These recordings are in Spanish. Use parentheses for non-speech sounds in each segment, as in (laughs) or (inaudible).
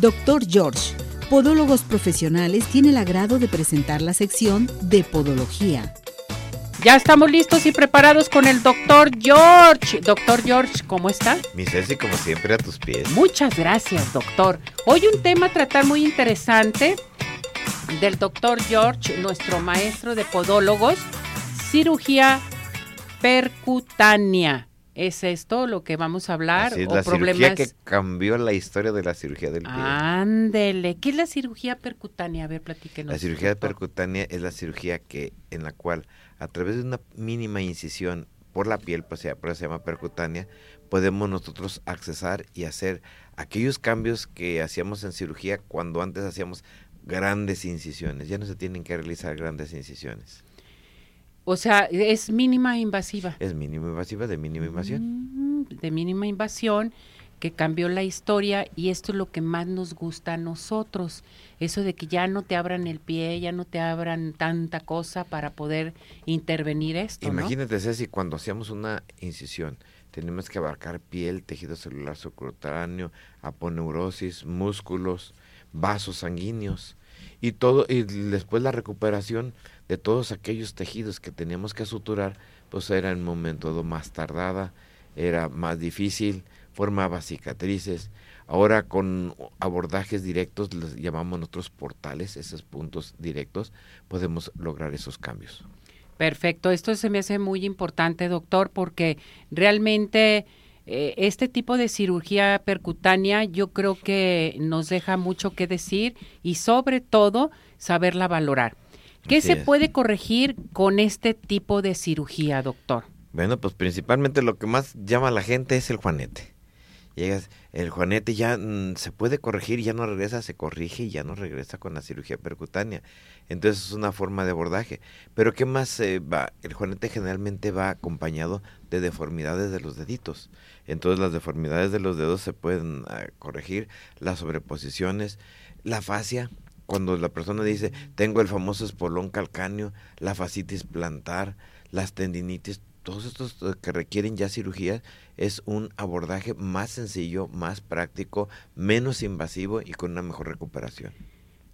Doctor George, Podólogos Profesionales, tiene el agrado de presentar la sección de Podología. Ya estamos listos y preparados con el doctor George. Doctor George, ¿cómo está? Mi Ceci, como siempre, a tus pies. Muchas gracias, doctor. Hoy un tema a tratar muy interesante del doctor George, nuestro maestro de podólogos, cirugía percutánea. ¿Es esto lo que vamos a hablar? Así es, la cirugía que cambió la historia de la cirugía del pie. Ándele. ¿Qué es la cirugía percutánea? A ver, platíquenos. La cirugía percutánea es la cirugía que en la cual a través de una mínima incisión por la piel, pues por eso se llama percutánea, podemos nosotros accesar y hacer aquellos cambios que hacíamos en cirugía cuando antes hacíamos grandes incisiones. Ya no se tienen que realizar grandes incisiones. O sea, es mínima invasiva. Es mínima invasiva, de mínima invasión. Mm, de mínima invasión que cambió la historia y esto es lo que más nos gusta a nosotros, eso de que ya no te abran el pie, ya no te abran tanta cosa para poder intervenir esto. Imagínate, Ceci, cuando hacíamos una incisión, tenemos que abarcar piel, tejido celular subcutáneo, aponeurosis, músculos, vasos sanguíneos y todo y después la recuperación de todos aquellos tejidos que teníamos que suturar, pues era en un momento más tardada, era más difícil, formaba cicatrices. Ahora con abordajes directos, los llamamos nosotros portales, esos puntos directos, podemos lograr esos cambios. Perfecto, esto se me hace muy importante, doctor, porque realmente eh, este tipo de cirugía percutánea yo creo que nos deja mucho que decir y sobre todo saberla valorar. ¿Qué se puede corregir con este tipo de cirugía, doctor? Bueno, pues principalmente lo que más llama a la gente es el juanete llegas, el juanete ya mm, se puede corregir, ya no regresa, se corrige y ya no regresa con la cirugía percutánea. Entonces es una forma de abordaje. Pero ¿qué más va? El juanete generalmente va acompañado de deformidades de los deditos. Entonces las deformidades de los dedos se pueden ah, corregir, las sobreposiciones, la fascia, cuando la persona dice, tengo el famoso espolón calcáneo, la fascitis plantar, las tendinitis, todos estos eh, que requieren ya cirugía es un abordaje más sencillo, más práctico, menos invasivo y con una mejor recuperación.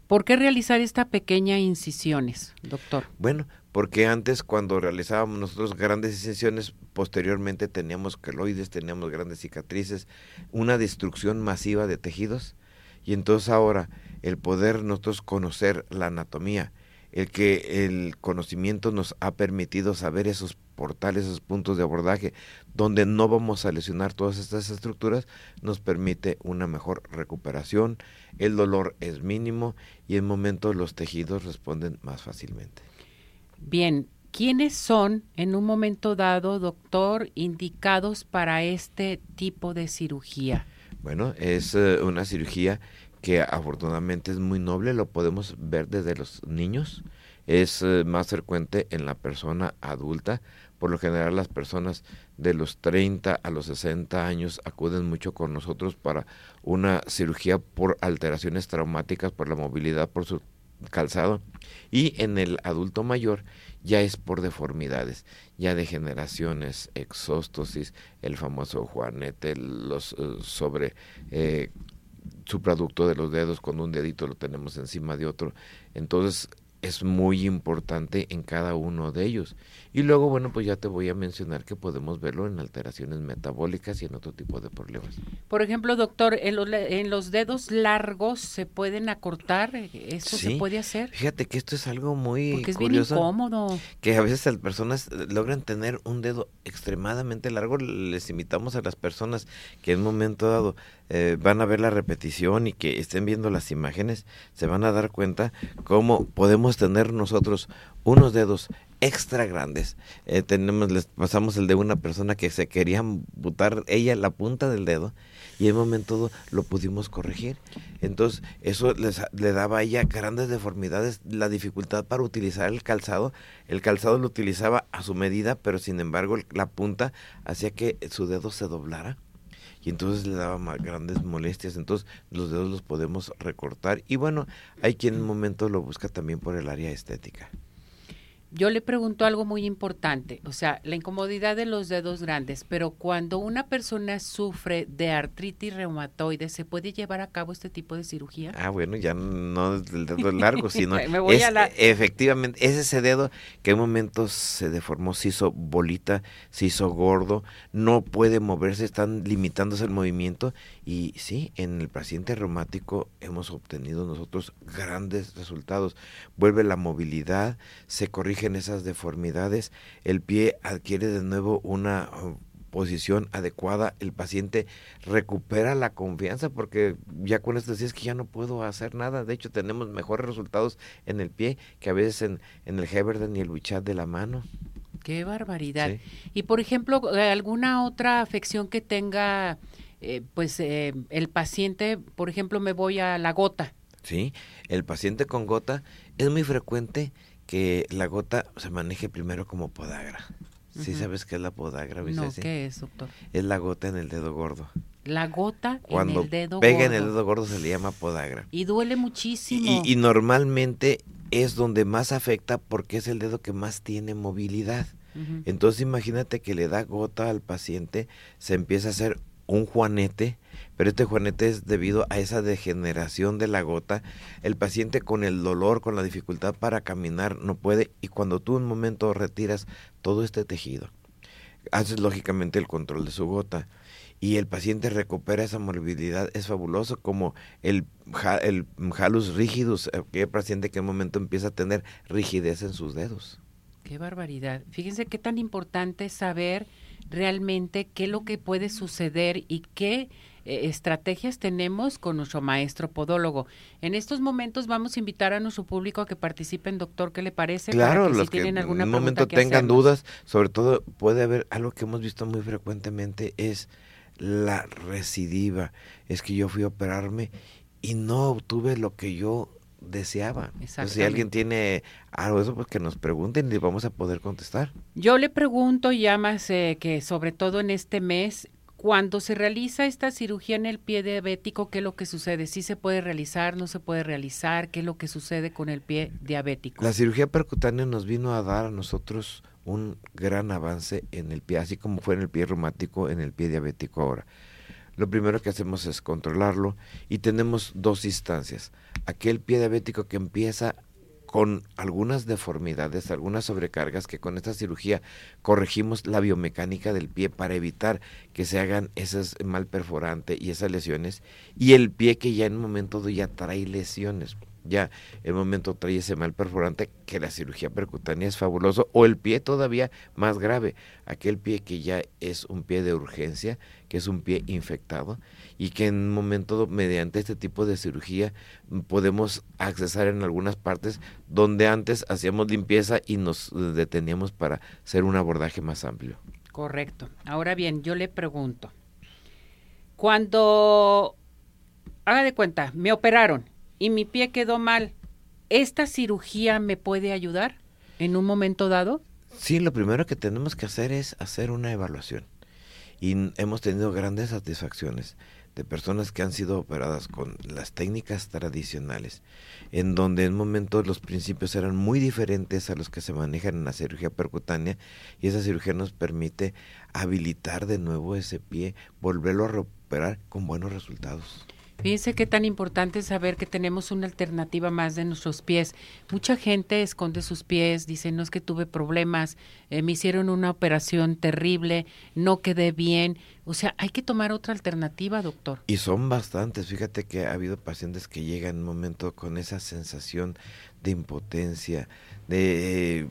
¿Por qué realizar estas pequeñas incisiones, doctor? Bueno, porque antes cuando realizábamos nosotros grandes incisiones, posteriormente teníamos queloides, teníamos grandes cicatrices, una destrucción masiva de tejidos y entonces ahora el poder nosotros conocer la anatomía, el que el conocimiento nos ha permitido saber esos portales, esos puntos de abordaje, donde no vamos a lesionar todas estas estructuras, nos permite una mejor recuperación, el dolor es mínimo y en momentos los tejidos responden más fácilmente. Bien, ¿quiénes son en un momento dado, doctor, indicados para este tipo de cirugía? Bueno, es eh, una cirugía que afortunadamente es muy noble, lo podemos ver desde los niños, es eh, más frecuente en la persona adulta, por lo general las personas de los 30 a los 60 años acuden mucho con nosotros para una cirugía por alteraciones traumáticas, por la movilidad, por su calzado, y en el adulto mayor ya es por deformidades, ya degeneraciones, exóstosis, el famoso juanete, los eh, sobre eh, subproducto de los dedos, cuando un dedito lo tenemos encima de otro. Entonces es muy importante en cada uno de ellos. Y luego, bueno, pues ya te voy a mencionar que podemos verlo en alteraciones metabólicas y en otro tipo de problemas. Por ejemplo, doctor, en los, en los dedos largos se pueden acortar, ¿eso se puede hacer? Fíjate que esto es algo muy Porque es curioso. bien incómodo. Que a veces las personas logran tener un dedo extremadamente largo. Les invitamos a las personas que en un momento dado eh, van a ver la repetición y que estén viendo las imágenes, se van a dar cuenta cómo podemos tener nosotros unos dedos extra grandes. Eh, tenemos, les pasamos el de una persona que se quería botar ella la punta del dedo y en un momento lo pudimos corregir. Entonces, eso les, le daba a ella grandes deformidades, la dificultad para utilizar el calzado. El calzado lo utilizaba a su medida, pero sin embargo la punta hacía que su dedo se doblara y entonces le daba más grandes molestias. Entonces los dedos los podemos recortar y bueno, hay quien en un momento lo busca también por el área estética. Yo le pregunto algo muy importante, o sea, la incomodidad de los dedos grandes, pero cuando una persona sufre de artritis reumatoide, ¿se puede llevar a cabo este tipo de cirugía? Ah, bueno, ya no es el dedo largo, (laughs) sino efectivamente es ese dedo que en momentos se deformó, se hizo bolita, se hizo gordo, no puede moverse, están limitándose el movimiento y sí, en el paciente reumático hemos obtenido nosotros grandes resultados. Vuelve la movilidad, se corrige en esas deformidades, el pie adquiere de nuevo una uh, posición adecuada, el paciente recupera la confianza porque ya con esto decías que ya no puedo hacer nada, de hecho tenemos mejores resultados en el pie que a veces en, en el Heberden y el Wichat de la mano. Qué barbaridad. Y por ejemplo, alguna otra afección que tenga eh, pues eh, el paciente, por ejemplo, me voy a la gota. Sí, el paciente con gota es muy frecuente que la gota se maneje primero como podagra. ¿Sí sabes qué es la podagra, No, ¿qué es, doctor? Es la gota en el dedo gordo. La gota en el dedo pega en el dedo gordo se le llama podagra. Y duele muchísimo. Y, normalmente es donde más afecta porque es el dedo que más tiene movilidad. Entonces imagínate que le da gota al paciente, se empieza a hacer un juanete, pero este juanete es debido a esa degeneración de la gota. El paciente con el dolor, con la dificultad para caminar, no puede y cuando tú un momento retiras todo este tejido, haces lógicamente el control de su gota y el paciente recupera esa movilidad, es fabuloso como el, el jalus rígidos, aquel paciente que en un momento empieza a tener rigidez en sus dedos. Qué barbaridad. Fíjense qué tan importante saber realmente qué es lo que puede suceder y qué eh, estrategias tenemos con nuestro maestro podólogo. En estos momentos vamos a invitar a nuestro público a que participen, doctor, ¿qué le parece? Claro, los que en algún momento tengan dudas, sobre todo puede haber algo que hemos visto muy frecuentemente es la recidiva. Es que yo fui a operarme y no obtuve lo que yo deseaba. si alguien tiene algo de eso, pues que nos pregunten y vamos a poder contestar. Yo le pregunto ya más eh, que sobre todo en este mes, cuando se realiza esta cirugía en el pie diabético, ¿qué es lo que sucede? ¿Sí se puede realizar, no se puede realizar? ¿Qué es lo que sucede con el pie diabético? La cirugía percutánea nos vino a dar a nosotros un gran avance en el pie, así como fue en el pie reumático, en el pie diabético ahora lo primero que hacemos es controlarlo y tenemos dos instancias. Aquel pie diabético que empieza con algunas deformidades, algunas sobrecargas, que con esta cirugía corregimos la biomecánica del pie para evitar que se hagan esas mal perforante y esas lesiones, y el pie que ya en un momento ya trae lesiones ya el momento trae ese mal perforante, que la cirugía percutánea es fabuloso, o el pie todavía más grave, aquel pie que ya es un pie de urgencia, que es un pie infectado, y que en un momento mediante este tipo de cirugía mm, podemos accesar en algunas partes donde antes hacíamos limpieza y nos deteníamos para hacer un abordaje más amplio. Correcto. Ahora bien, yo le pregunto, cuando, haga de cuenta, me operaron, y mi pie quedó mal, ¿esta cirugía me puede ayudar en un momento dado? Sí, lo primero que tenemos que hacer es hacer una evaluación. Y hemos tenido grandes satisfacciones de personas que han sido operadas con las técnicas tradicionales, en donde en momentos los principios eran muy diferentes a los que se manejan en la cirugía percutánea, y esa cirugía nos permite habilitar de nuevo ese pie, volverlo a recuperar con buenos resultados. Fíjense qué tan importante es saber que tenemos una alternativa más de nuestros pies. Mucha gente esconde sus pies, dice, no es que tuve problemas, eh, me hicieron una operación terrible, no quedé bien. O sea, hay que tomar otra alternativa, doctor. Y son bastantes. Fíjate que ha habido pacientes que llegan en un momento con esa sensación de impotencia, de...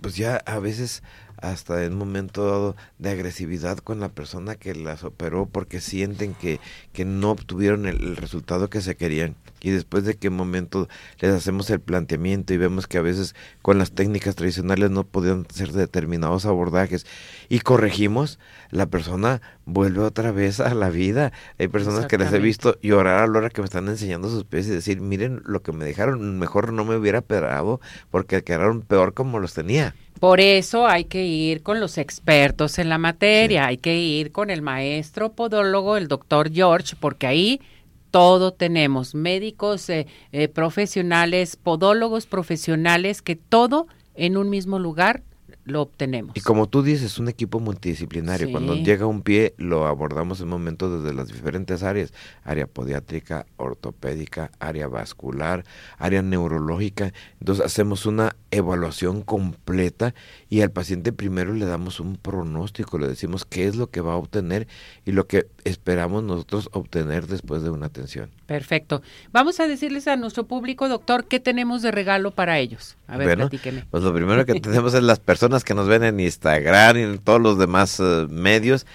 pues ya a veces hasta en un momento dado de agresividad con la persona que las operó porque sienten que, que no obtuvieron el, resultado que se querían. Y después de que en momento les hacemos el planteamiento y vemos que a veces con las técnicas tradicionales no podían ser determinados abordajes y corregimos, la persona vuelve otra vez a la vida. Hay personas que les he visto llorar a la hora que me están enseñando sus pies y decir, miren lo que me dejaron, mejor no me hubiera operado porque quedaron peor como los tenía. Por eso hay que ir con los expertos en la materia, hay que ir con el maestro podólogo, el doctor George, porque ahí todo tenemos, médicos eh, eh, profesionales, podólogos profesionales, que todo en un mismo lugar lo obtenemos. Y como tú dices, un equipo multidisciplinario. Cuando llega un pie, lo abordamos en momento desde las diferentes áreas, área podiátrica, ortopédica, área vascular, área neurológica. Entonces hacemos una evaluación completa y al paciente primero le damos un pronóstico, le decimos qué es lo que va a obtener y lo que esperamos nosotros obtener después de una atención. Perfecto. Vamos a decirles a nuestro público, doctor, qué tenemos de regalo para ellos. A ver, bueno, Pues lo primero que tenemos es las personas que nos ven en Instagram y en todos los demás eh, medios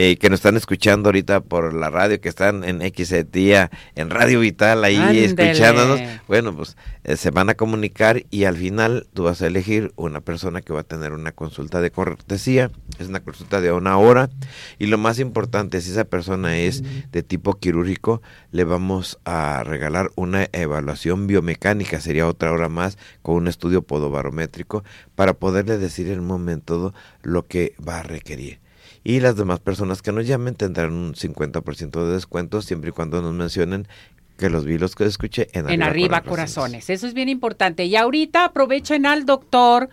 eh, que nos están escuchando ahorita por la radio, que están en XETIA, en Radio Vital, ahí escuchándonos, bueno, pues eh, se van a comunicar y al final tú vas a elegir una persona que va a tener una consulta de cortesía, es una consulta de una hora. Y lo más importante, si esa persona es de tipo quirúrgico, le vamos a regalar una evaluación biomecánica, sería otra hora más, con un estudio podobarométrico, para poderle decir en un momento lo que va a requerir y las demás personas que nos llamen tendrán un 50% de descuento siempre y cuando nos mencionen que los vi los que escuché en, en arriba, corazones. Eso es bien importante. Y ahorita aprovechen al doctor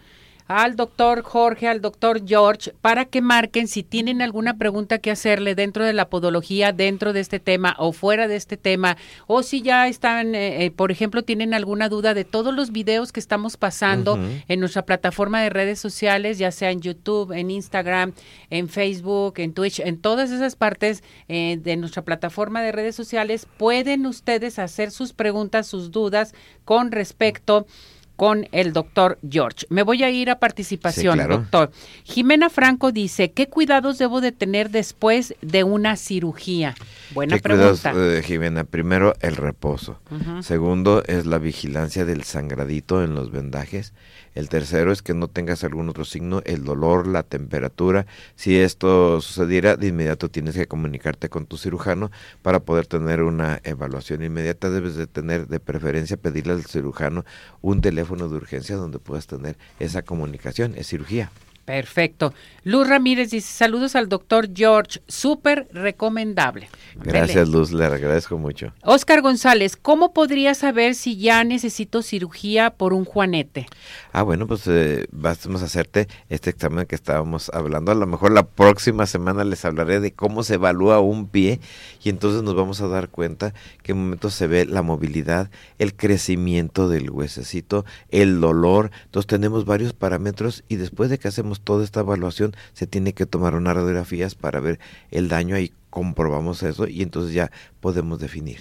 al doctor Jorge, al doctor George, para que marquen si tienen alguna pregunta que hacerle dentro de la podología, dentro de este tema o fuera de este tema, o si ya están, eh, eh, por ejemplo, tienen alguna duda de todos los videos que estamos pasando en nuestra plataforma de redes sociales, ya sea en YouTube, en Instagram, en Facebook, en Twitch, en todas esas partes eh, de nuestra plataforma de redes sociales, pueden ustedes hacer sus preguntas, sus dudas con respecto con el doctor George. Me voy a ir a participación, doctor. Jimena Franco dice, ¿qué cuidados debo de tener después de una cirugía? Buena pregunta. Cuidados, eh, Jimena, primero el reposo. Segundo es la vigilancia del sangradito en los vendajes. El tercero es que no tengas algún otro signo, el dolor, la temperatura. Si esto sucediera, de inmediato tienes que comunicarte con tu cirujano para poder tener una evaluación inmediata. Debes de tener, de preferencia, pedirle al cirujano un teléfono de urgencia donde puedas tener esa comunicación. Es cirugía. Perfecto. Luz Ramírez dice, saludos al doctor George, súper recomendable. Gracias Luz, le agradezco mucho. Oscar González, ¿cómo podría saber si ya necesito cirugía por un juanete? Ah, bueno, pues eh, vamos a hacerte este examen que estábamos hablando. A lo mejor la próxima semana les hablaré de cómo se evalúa un pie y entonces nos vamos a dar cuenta que en momento se ve la movilidad, el crecimiento del huesecito, el dolor. Entonces tenemos varios parámetros y después de que hacemos toda esta evaluación, se tiene que tomar unas radiografías para ver el daño, ahí comprobamos eso y entonces ya podemos definir.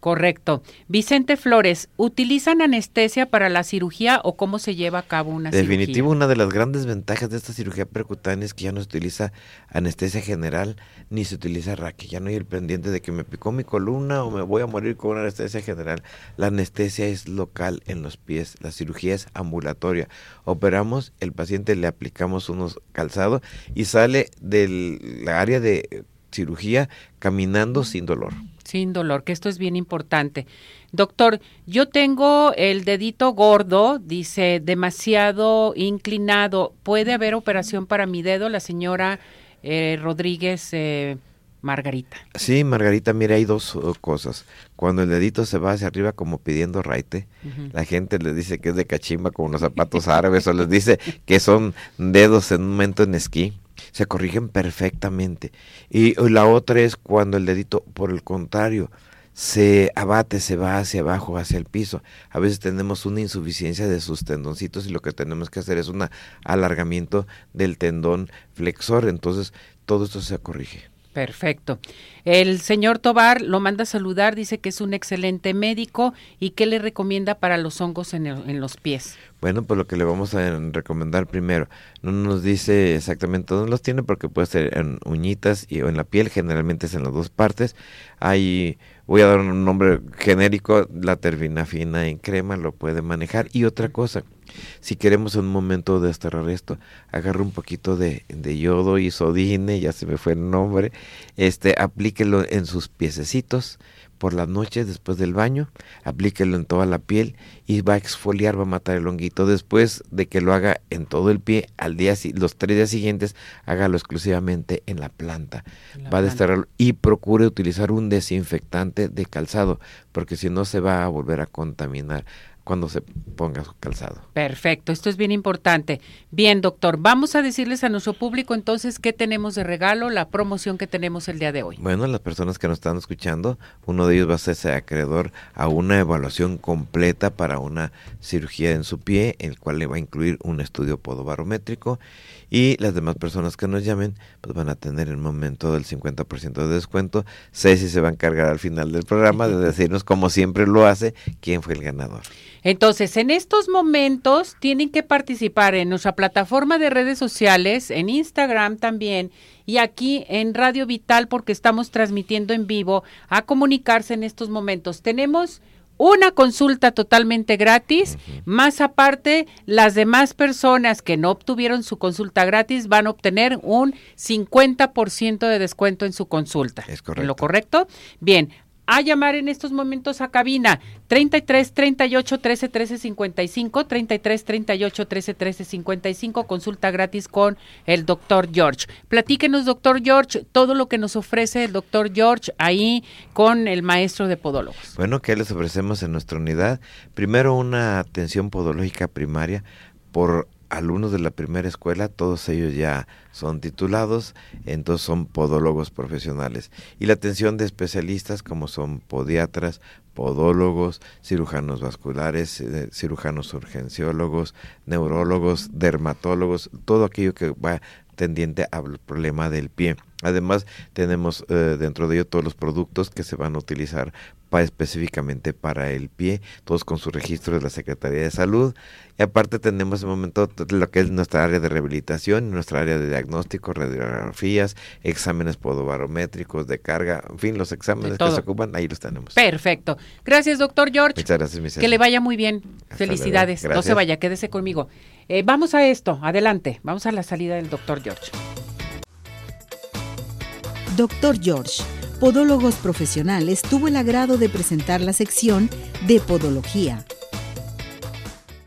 Correcto. Vicente Flores, ¿utilizan anestesia para la cirugía o cómo se lleva a cabo una cirugía? Definitivo, una de las grandes ventajas de esta cirugía percutánea es que ya no se utiliza anestesia general ni se utiliza raque. Ya no hay el pendiente de que me picó mi columna o me voy a morir con una anestesia general. La anestesia es local en los pies, la cirugía es ambulatoria. Operamos, el paciente le aplicamos unos calzados y sale del área de cirugía caminando sin dolor. Sin dolor, que esto es bien importante. Doctor, yo tengo el dedito gordo, dice, demasiado inclinado. ¿Puede haber operación para mi dedo? La señora eh, Rodríguez eh, Margarita. Sí, Margarita, mira, hay dos uh, cosas. Cuando el dedito se va hacia arriba como pidiendo raite, la gente le dice que es de cachimba como los zapatos árabes o les dice que son dedos en un momento en esquí se corrigen perfectamente. Y la otra es cuando el dedito, por el contrario, se abate, se va hacia abajo, hacia el piso. A veces tenemos una insuficiencia de sus tendoncitos y lo que tenemos que hacer es un alargamiento del tendón flexor. Entonces, todo esto se corrige. Perfecto. El señor Tobar lo manda a saludar, dice que es un excelente médico y que le recomienda para los hongos en, en, los pies. Bueno, pues lo que le vamos a recomendar primero, no nos dice exactamente dónde los tiene porque puede ser en uñitas y, o en la piel, generalmente es en las dos partes. Hay, voy a dar un nombre genérico, la tervinafina en crema lo puede manejar. Y otra cosa, si queremos en un momento desterrar esto, agarra un poquito de, de yodo y sodine, ya se me fue el nombre, este, aplíquelo en sus piececitos por las noches después del baño, aplíquelo en toda la piel y va a exfoliar, va a matar el honguito. Después de que lo haga en todo el pie, al día los tres días siguientes, hágalo exclusivamente en la planta. va a desterrarlo y procure utilizar un desinfectante de calzado, porque si no se va a volver a contaminar cuando se ponga su calzado. Perfecto, esto es bien importante. Bien, doctor, vamos a decirles a nuestro público entonces qué tenemos de regalo, la promoción que tenemos el día de hoy. Bueno, las personas que nos están escuchando, uno de ellos va a ser acreedor a una evaluación completa para una cirugía en su pie, el cual le va a incluir un estudio podobarométrico y las demás personas que nos llamen pues van a tener el momento del 50% de descuento. Ceci se va a encargar al final del programa de (laughs) decirnos como siempre lo hace quién fue el ganador. Entonces, en estos momentos tienen que participar en nuestra plataforma de redes sociales, en Instagram también y aquí en Radio Vital porque estamos transmitiendo en vivo a comunicarse en estos momentos. Tenemos una consulta totalmente gratis, más aparte las demás personas que no obtuvieron su consulta gratis van a obtener un 50% de descuento en su consulta. Es correcto. ¿Lo correcto? Bien, a llamar en estos momentos a cabina 33 38 13 13 55 33 38 13 13 55 consulta gratis con el doctor George. Platíquenos doctor George todo lo que nos ofrece el doctor George ahí con el maestro de podólogos. Bueno, ¿qué les ofrecemos en nuestra unidad? Primero una atención podológica primaria por alumnos de la primera escuela, todos ellos ya son titulados, entonces son podólogos profesionales. Y la atención de especialistas como son podiatras, podólogos, cirujanos vasculares, eh, cirujanos urgenciólogos, neurólogos, dermatólogos, todo aquello que va tendiente al problema del pie. Además, tenemos eh, dentro de ello todos los productos que se van a utilizar para, específicamente para el pie, todos con su registro de la Secretaría de Salud. Y aparte tenemos en momento lo que es nuestra área de rehabilitación, nuestra área de diagnóstico, radiografías, exámenes podobarométricos, de carga, en fin, los exámenes que se ocupan, ahí los tenemos. Perfecto. Gracias, doctor George. Muchas gracias, mi Que le vaya muy bien. Felicidades. No se vaya, quédese conmigo. Eh, vamos a esto, adelante. Vamos a la salida del doctor George. Doctor George, Podólogos Profesionales, tuvo el agrado de presentar la sección de Podología